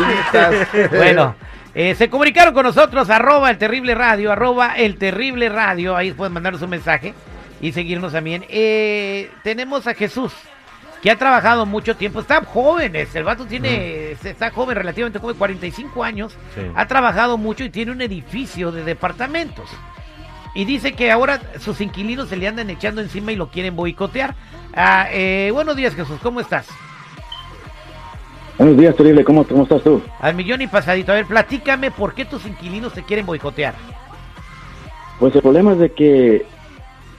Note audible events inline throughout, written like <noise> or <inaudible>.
<laughs> Bueno, eh, se comunicaron con nosotros, arroba el terrible radio, arroba el terrible radio, ahí pueden mandarnos un mensaje y seguirnos también. Eh, tenemos a Jesús, que ha trabajado mucho tiempo, está joven, el vato tiene, está joven, relativamente joven, 45 años, Sí. ha trabajado mucho y tiene un edificio de departamentos. Y dice que ahora sus inquilinos se le andan echando encima y lo quieren boicotear. Ah, eh, buenos días Jesús, ¿cómo estás? Buenos días, terrible. ¿Cómo, ¿Cómo estás tú? Al millón y pasadito. A ver, platícame por qué tus inquilinos te quieren boicotear. Pues el problema es de que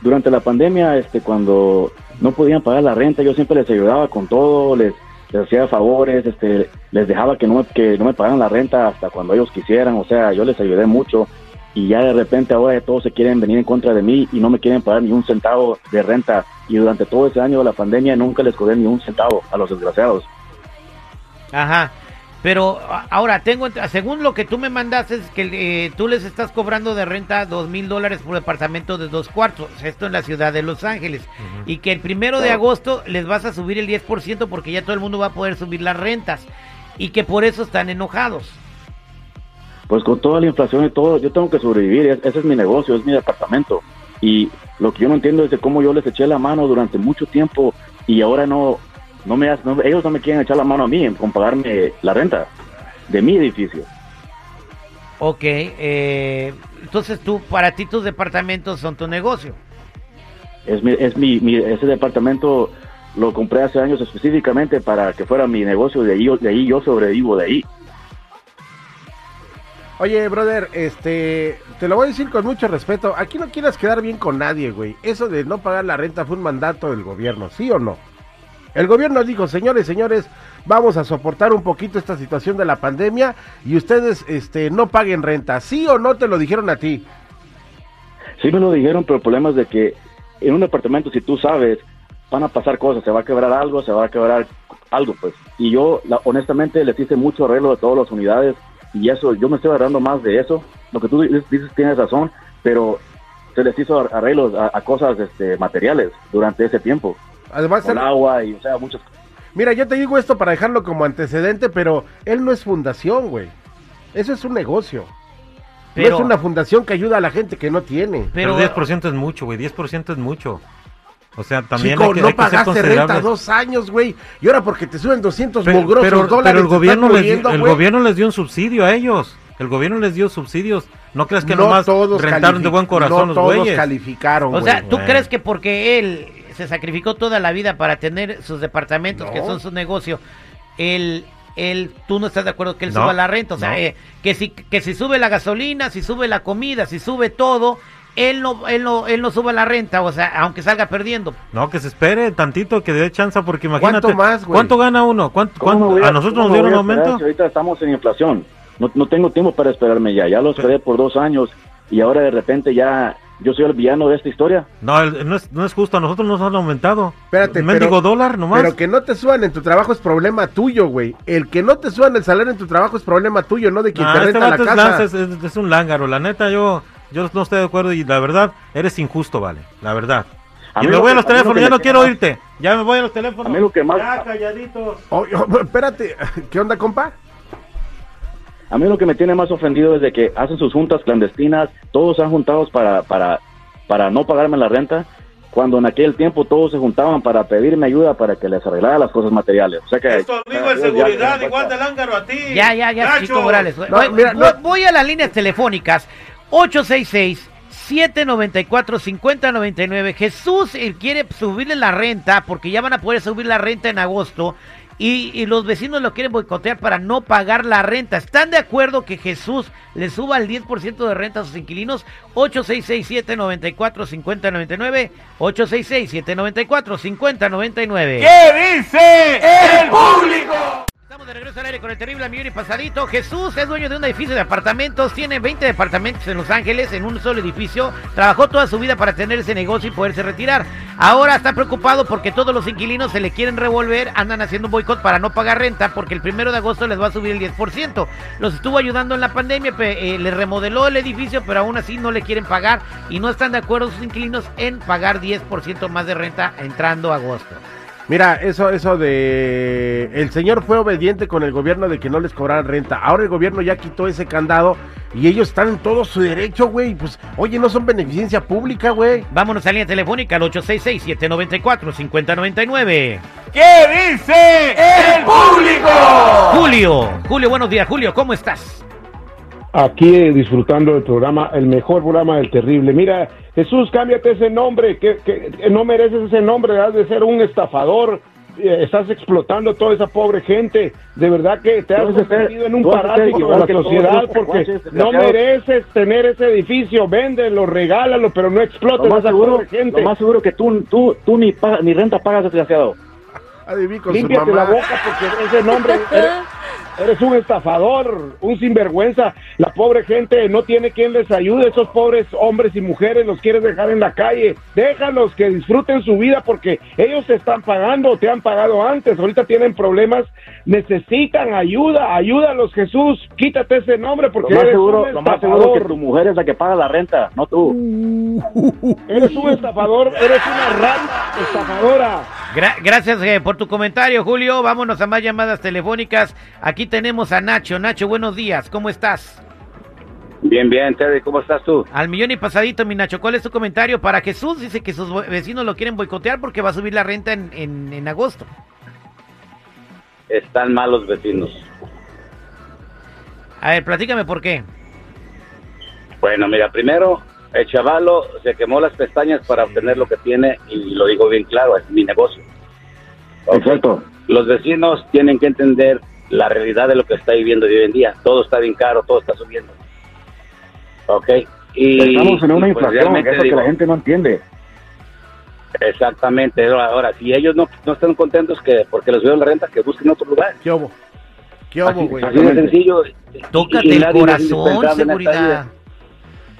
durante la pandemia, este, cuando no podían pagar la renta, yo siempre les ayudaba con todo, les, les hacía favores, este, les dejaba que no, me, que no me pagaran la renta hasta cuando ellos quisieran, o sea, yo les ayudé mucho y ya de repente ahora todos se quieren venir en contra de mí y no me quieren pagar ni un centavo de renta y durante todo ese año de la pandemia nunca les cobré ni un centavo a los desgraciados. Ajá. Pero ahora, tengo, según lo que tú me mandaste, es que eh, tú les estás cobrando de renta dos mil dólares por departamento de dos cuartos. Esto en la ciudad de Los Ángeles. Y que el primero de agosto les vas a subir el 10% porque ya todo el mundo va a poder subir las rentas. Y que por eso están enojados. Pues con toda la inflación y todo, yo tengo que sobrevivir, es- ese es mi negocio, es mi departamento. Y lo que yo no entiendo es de cómo yo les eché la mano durante mucho tiempo y ahora no, no me, no- ellos no me quieren echar la mano a mí en con pagarme la renta de mi edificio. Ok. eh, entonces tú, para ti tus departamentos son tu negocio. Es mi, es mi, mi- ese departamento lo compré hace años específicamente para que fuera mi negocio, de ahí, yo- de ahí yo sobrevivo de ahí. Oye, brother, este, te lo voy a decir con mucho respeto. Aquí no quieras quedar bien con nadie, güey. Eso de no pagar la renta fue un mandato del gobierno, ¿sí o no? El gobierno dijo, señores, señores, vamos a soportar un poquito esta situación de la pandemia y ustedes, este, no paguen renta. ¿Sí o no te lo dijeron a ti? Sí me lo dijeron, pero el problema es de que en un departamento, si tú sabes, van a pasar cosas, se va a quebrar algo, se va a quebrar algo, pues. Y yo, la- honestamente, les hice mucho arreglo de todas las unidades y eso, yo me estoy agarrando más de eso. Lo que tú dices, tienes razón, pero se les hizo ar- arreglos a, a cosas este, materiales durante ese tiempo. Además, Con él- agua y, o sea, muchas mira, yo te digo esto para dejarlo como antecedente, pero él no es fundación, güey. Eso es un negocio. Pero- no es una fundación que ayuda a la gente que no tiene. Pero, Pero, 10% es mucho, güey. 10% es mucho. O sea, también Chico, hay que, no hay que ser pagaste renta dos años, güey. Y ahora porque te suben 200 Pero, mugrosos pero- dólares. pero el gobierno, les, dio- muriendo, el gobierno les dio un subsidio a ellos. El gobierno les dio subsidios. No creas que no nomás todos rentaron de buen corazón no los todos güeyes. calificaron, o güey. sea, ¿tú Bueno. crees que porque él se sacrificó toda la vida para tener sus departamentos, que son su negocio, él, él, tú no estás de acuerdo que él No, suba la renta? O sea, no. eh, que, si, que si sube la gasolina, si sube la comida, si sube todo, él no, él no, él no suba la renta, o sea, aunque salga perdiendo. No, que se espere tantito, que dé chance, porque imagínate. ¿Cuánto más, güey? ¿Cuánto gana uno? ¿Cuánto, ¿Cómo me cuánto- voy a nosotros nos dieron a un aumento? si ahorita estamos en inflación. No, no tengo tiempo para esperarme ya. Ya lo esperé por dos años y ahora de repente ya yo soy el villano de esta historia. No, el- no, es, no es justo, a nosotros nos han aumentado. Espérate, Un mendigo pero- dólar nomás. Pero que no te suban en tu trabajo es problema tuyo, güey. El que no te suban el salario en tu trabajo es problema tuyo, no de quien Nah, te este renta la vato es, casa. es, es- es un lángaro. La neta, yo, yo no estoy de acuerdo y la verdad, eres injusto, vale. La verdad. A y me lo voy que- a los a mí lo teléfonos, ya no quiero oírte. Ya me voy a los teléfonos. A mí lo que más- Ya, calladitos. Oh, oh, espérate, <laughs> ¿qué onda, compa? A mí lo que me tiene más ofendido es de que hacen sus juntas clandestinas, todos se han juntado para, para, para no pagarme la renta, cuando en aquel tiempo todos se juntaban para pedirme ayuda para que les arreglara las cosas materiales. O sea que, Es tu amigo de ya- seguridad, ya- igual de lángaro a ti. Ya, ya, ya. Chico Morales. No, voy, mira, voy- no. voy a las líneas telefónicas. 866 794 5099. Jesús él quiere subirle la renta porque ya van a poder subir la renta en agosto. Y, los vecinos lo quieren boicotear para no pagar la renta. ¿Están de acuerdo que Jesús le suba el 10% de renta a sus inquilinos? 866-794-5099. 866-794-5099. ¿Qué dice el público? Estamos de regreso al aire con el terrible millón y pasadito. Jesús es dueño de un edificio de apartamentos, tiene 20 departamentos en Los Ángeles, en un solo edificio. Trabajó toda su vida para tener ese negocio y poderse retirar. Ahora está preocupado porque todos los inquilinos se le quieren revolver, andan haciendo un boicot para no pagar renta porque el primero de agosto les va a subir el 10%. Los estuvo ayudando en la pandemia, eh, le remodeló el edificio, pero aún así no le quieren pagar y no están de acuerdo sus inquilinos en pagar 10% más de renta entrando agosto. Mira, eso, eso de el señor fue obediente con el gobierno de que no les cobraran renta. Ahora el gobierno ya quitó ese candado y ellos están en todo su derecho, güey. Pues, oye, no son beneficencia pública, güey. Vámonos a línea telefónica al 866-794-5099. ¿Qué dice el público? Julio, Julio, buenos días. Julio, ¿cómo estás? Aquí eh, disfrutando del programa, el mejor programa del terrible. Mira, Jesús, cámbiate ese nombre, que, que no mereces ese nombre, has de ser un estafador. eh, Estás explotando toda esa pobre gente. De verdad que te has convertido en un parásito de la sociedad porque no mereces tener ese edificio. Véndelo, regálalo, pero no Lo explotes a más esa seguro, pobre gente. lo más seguro que tú, tú, tú ni, paga- ni renta pagas, desgraciado. Límpiate la boca porque ese nombre <laughs> eres, eres un estafador, un sinvergüenza. La pobre gente no tiene quien les ayude. Esos pobres hombres y mujeres los quieres dejar en la calle. Déjalos que disfruten su vida porque ellos te están pagando, te han pagado antes. Ahorita tienen problemas, necesitan ayuda. Ayúdalos, Jesús. Quítate ese nombre Lo porque más, eres seguro, un lo más seguro que tu mujer es la que paga la renta, no tú. Eres un estafador, eres una rata estafadora. Gra- gracias eh, por tu comentario, Julio. Vámonos a más llamadas telefónicas. Aquí tenemos a Nacho. Nacho, buenos días. ¿Cómo estás? Bien, bien, Terry, ¿cómo estás tú? Al millón y pasadito, mi Nacho. ¿Cuál es tu comentario para Jesús? Dice que sus vecinos lo quieren boicotear porque va a subir la renta en, en- en agosto. Están malos vecinos. A ver, platícame por qué. Bueno, mira, primero, el chavalo se quemó las pestañas para obtener lo que tiene y lo digo bien claro, es mi negocio. Exacto. Los vecinos tienen que entender la realidad de lo que está viviendo hoy en día. Todo está bien caro, todo está subiendo. Ok. Y, Estamos en una y pues inflación, eso digo, que la gente no entiende. Exactamente. Ahora, si ellos no, no están contentos que porque les subieron la renta, que busquen otro lugar. ¿Qué hubo? ¿Qué hubo, Así, güey? así de sencillo. Tócate Y- y el corazón, seguridad.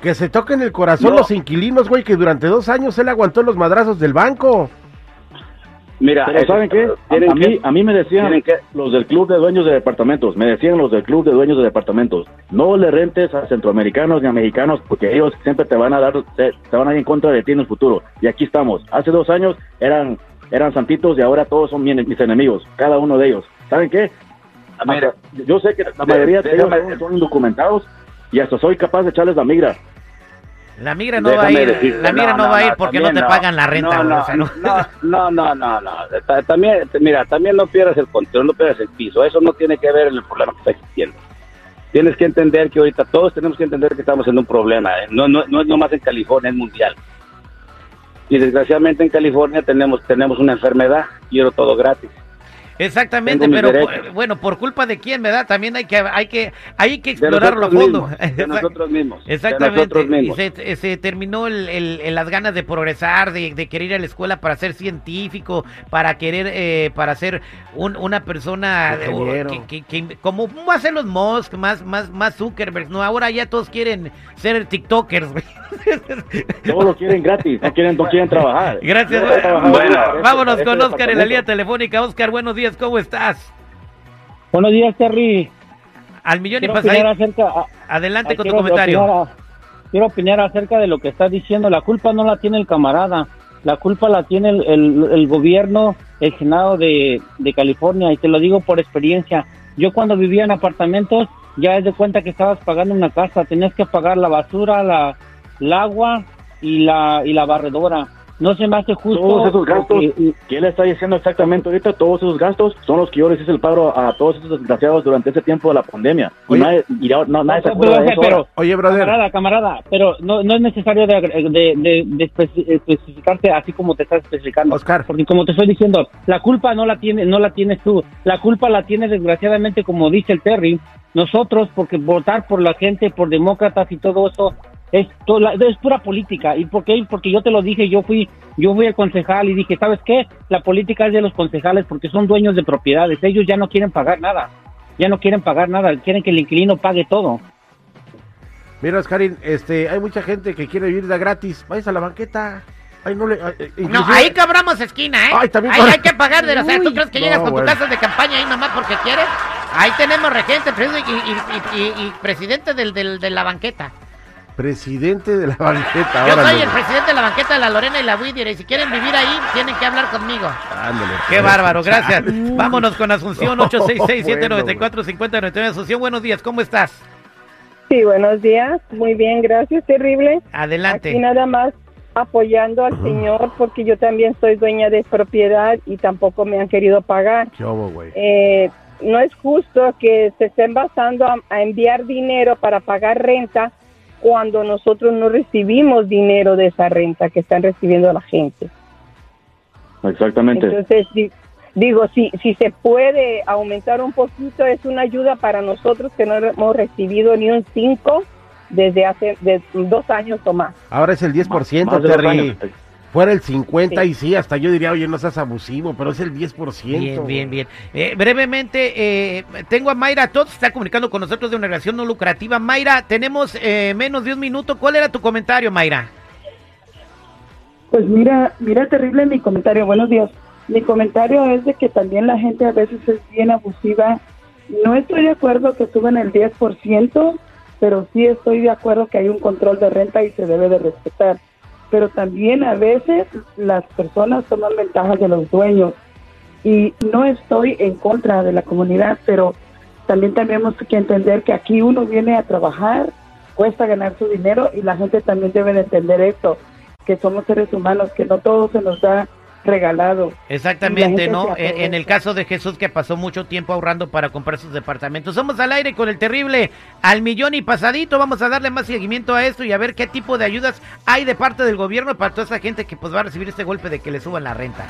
Que se toquen el corazón No. los inquilinos, güey, que durante dos años él aguantó los madrazos del banco. Mira, Pero ¿saben qué? A, tienen a mí, a mí me decían que- los del club de dueños de departamentos, me decían los del club de dueños de departamentos, no le rentes a centroamericanos ni a mexicanos porque ellos siempre te van a dar, te, te van a ir en contra de ti en el futuro. Y aquí estamos. Hace dos años eran eran santitos y ahora todos son mi- mis enemigos, cada uno de ellos. ¿Saben qué? Mira, yo sé que la de- mayoría de ellos déjame- son, son indocumentados y hasta soy capaz de echarles la migra. La migra no va a ir, decirte, la migra no, va a ir porque no te pagan la renta. No, no, no. no, no, no, no, no. Ta- También, mira, también no pierdas el control, no pierdas el piso. Eso no tiene que ver en el problema que está existiendo. Tienes que entender que ahorita todos tenemos que entender que estamos en un problema. ¿eh? No, no, no es nomás en California, es mundial. Y desgraciadamente en California tenemos tenemos una enfermedad, quiero todo gratis. Exactamente, pero derechos. bueno, por culpa de quién, ¿verdad? También hay que hay que hay que explorarlo a fondo. mismos, de nosotros mismos. Exactamente. nosotros Y mismos. se, se terminó el, el- el- las ganas de progresar, de, de querer ir a la escuela para ser científico, para querer, eh, para ser un- una persona de- que, que- que- como ser los Musk, más, más, más Zuckerberg, ¿no? Ahora ya todos quieren ser TikTokers. <laughs> Todos lo quieren gratis, no quieren, no quieren trabajar. Gracias. No quieren trabajar. Bueno, Para eso- Vámonos para con Oscar en la línea telefónica. Oscar, buenos días, ¿cómo estás? Buenos días, Terry. Al millón y Quiero pasadito. acerca, a- Adelante a- con tu comentario. opinar a- quiero opinar acerca de lo que está diciendo. La culpa no la tiene el camarada. La culpa la tiene el, el- el gobierno, el Senado de, de California. Y te lo digo por experiencia. Yo cuando vivía en apartamentos, ya es de cuenta que estabas pagando una casa. Tenías que pagar la basura, la, el agua y la, y la barredora. No se me hace justo. Todos esos gastos porque- que él está diciendo exactamente ahorita, todos esos gastos son los que yo les hice el paro a todos esos desgraciados durante ese tiempo de la pandemia. Y Oye. nadie, y ahora- no, nadie se Pero, acuerda de eso. pero-. Oye, brother. Camarada, camarada, pero no, no es necesario de, de, de- de especi- especificarte así como te estás especificando. Oscar. Porque como te estoy diciendo, la culpa no la tiene, no la tienes tú. La culpa la tiene desgraciadamente, como dice el Terry, nosotros, porque votar por la gente, por demócratas y todo eso, es, to- la- es pura política. ¿Y por qué? Porque yo te lo dije, yo fui, yo fui el concejal y dije, ¿sabes qué? La política es de los concejales porque son dueños de propiedades. Ellos ya no quieren pagar nada. Ya no quieren pagar nada, quieren que el inquilino pague todo. Mira, Oscarín, este, hay mucha gente que quiere vivir de gratis. Vayas a la banqueta. Ay, no le. ay, eh, No, ahí cobramos esquina, ¿eh? Ay, también ahí hay que pagar de la... O sea, ¿tú Uy, crees que no, llegas con bueno. tu casa de campaña ahí nomás porque quieres? Ahí tenemos regente y- y- y- y presidente del, del- de la banqueta. Presidente de la banqueta. Yo órale. soy el presidente de la banqueta de la Lorena y la Widier y si quieren vivir ahí, tienen que hablar conmigo. Ándale, Qué pues. bárbaro, gracias. <laughs> Vámonos con Asunción No, 866-794-5099. Asunción, buenos días, ¿cómo estás? Sí, buenos días. Muy bien, gracias. Terrible. Adelante. nada más apoyando al señor porque yo también soy dueña de propiedad y tampoco me han querido pagar. ¿Qué güey? Eh, no es justo que se estén basando a, a enviar dinero para pagar renta cuando nosotros no recibimos dinero de esa renta que están recibiendo la gente. Exactamente. Entonces, di- digo, si, si se puede aumentar un poquito, es una ayuda para nosotros que no hemos recibido ni un 5 desde hace de dos años o más. Ahora es el 10%, Más Terry. Fuera el 50 Sí. y sí, hasta yo diría, oye, no seas abusivo, pero es el 10%. Bien, bien, bien. Eh, brevemente, eh, tengo a Mayra Todd, se está comunicando con nosotros de una relación no lucrativa. Mayra, tenemos eh, menos de un minuto. ¿Cuál era tu comentario, Mayra? Pues mira, mira terrible mi comentario. Buenos días. Mi comentario es de que también la gente a veces es bien abusiva. No estoy de acuerdo que suban el 10%, pero sí estoy de acuerdo que hay un control de renta y se debe de respetar. Pero también a veces las personas toman ventaja de los dueños. Y no estoy en contra de la comunidad, pero también tenemos que entender que aquí uno viene a trabajar, cuesta ganar su dinero y la gente también debe de entender esto, que somos seres humanos, que no todo se nos da regalado. Exactamente, ¿no? En, en el caso de Jesús que pasó mucho tiempo ahorrando para comprar sus departamentos. Somos al aire con el terrible al millón y pasadito. Vamos a darle más seguimiento a esto y a ver qué tipo de ayudas hay de parte del gobierno para toda esa gente que pues va a recibir este golpe de que le suban la renta.